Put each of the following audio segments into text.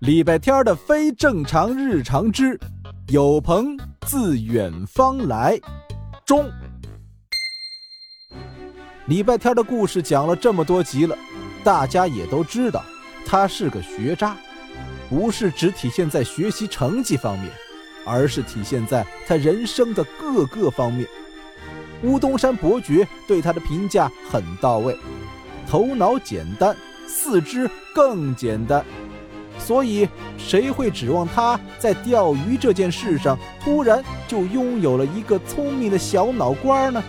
礼拜天的非正常日常之有朋自远方来中。礼拜天的故事讲了这么多集了，大家也都知道，他是个学渣，不是只体现在学习成绩方面，而是体现在他人生的各个方面。乌东山伯爵对他的评价很到位，头脑简单，四肢更简单。所以，谁会指望他在钓鱼这件事上突然就拥有了一个聪明的小脑瓜呢？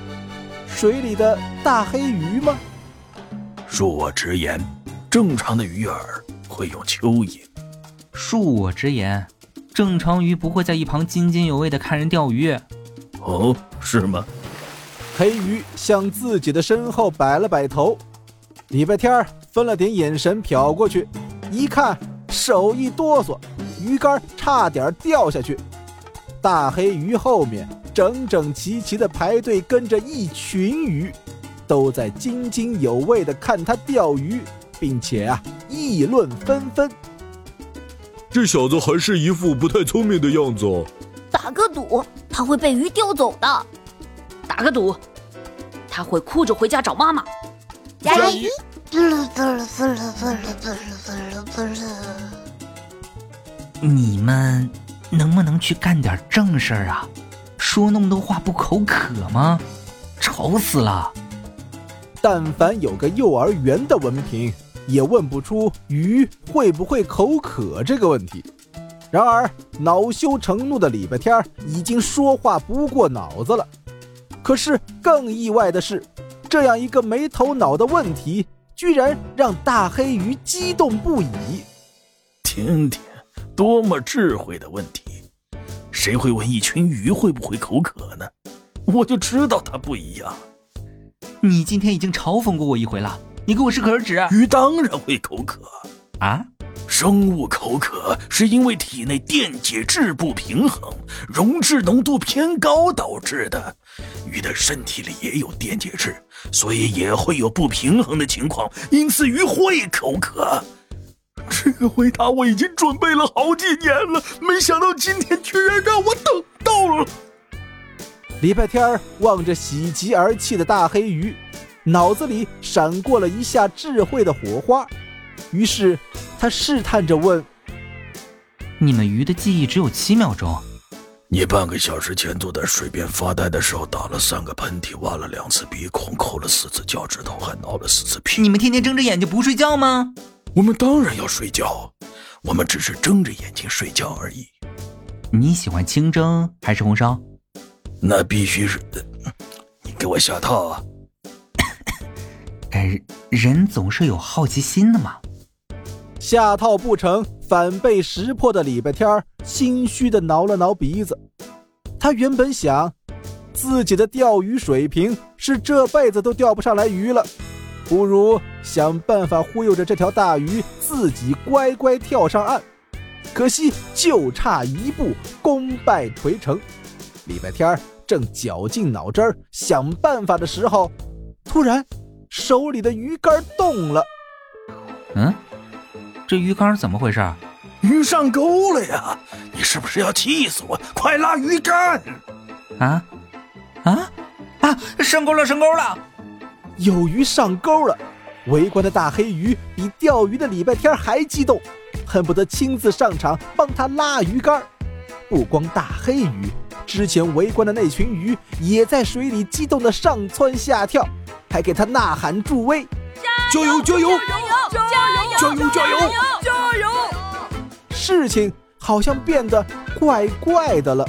水里的大黑鱼吗？恕我直言，正常的鱼饵会有蚯蚓。恕我直言，正常鱼不会在一旁津津有味的看人钓鱼。哦，是吗？黑鱼向自己的身后摆了摆头，礼拜天分了点眼神瞟过去，一看。手一哆嗦，鱼竿差点掉下去。大黑鱼后面整整齐齐的排队跟着一群鱼，都在津津有味的看他钓鱼，并且啊议论纷纷。这小子还是一副不太聪明的样子。打个赌，他会被鱼叼走的。打个赌，他会哭着回家找妈妈。加油！你们能不能去干点正事儿啊？说那么多话不口渴吗？愁死了！但凡有个幼儿园的文凭，也问不出鱼会不会口渴这个问题。然而恼羞成怒的礼拜天已经说话不过脑子了。可是更意外的是，这样一个没头脑的问题，居然让大黑鱼激动不已。听听。多么智慧的问题！谁会问一群鱼会不会口渴呢？我就知道它不一样。你今天已经嘲讽过我一回了，你给我适可而止。鱼当然会口渴啊！生物口渴是因为体内电解质不平衡，溶质浓度偏高导致的。鱼的身体里也有电解质，所以也会有不平衡的情况，因此鱼会口渴。这个回答我已经准备了好几年了，没想到今天居然让我等到了。礼拜天望着喜极而泣的大黑鱼，脑子里闪过了一下智慧的火花，于是他试探着问：“你们鱼的记忆只有七秒钟？你半个小时前坐在水边发呆的时候打了三个喷嚏，挖了两次鼻孔，抠了四次脚趾头，还挠了四次屁？你们天天睁着眼睛不睡觉吗？”我们当然要睡觉，我们只是睁着眼睛睡觉而已。你喜欢清蒸还是红烧？那必须是，你给我下套啊！哎，人总是有好奇心的嘛。下套不成，反被识破的礼拜天心虚的挠了挠鼻子。他原本想，自己的钓鱼水平是这辈子都钓不上来鱼了。不如想办法忽悠着这条大鱼自己乖乖跳上岸，可惜就差一步功败垂成。礼拜天正绞尽脑汁想办法的时候，突然手里的鱼竿动了。嗯，这鱼竿怎么回事？鱼上钩了呀！你是不是要气死我？快拉鱼竿！啊啊啊！上钩了，上钩了！有鱼上钩了，围观的大黑鱼比钓鱼的礼拜天还激动，恨不得亲自上场帮他拉鱼竿。不光大黑鱼，之前围观的那群鱼也在水里激动的上蹿下跳，还给他呐喊助威：“加油！加油！加油！加油！加油！加油！”事情好像变得怪怪的了。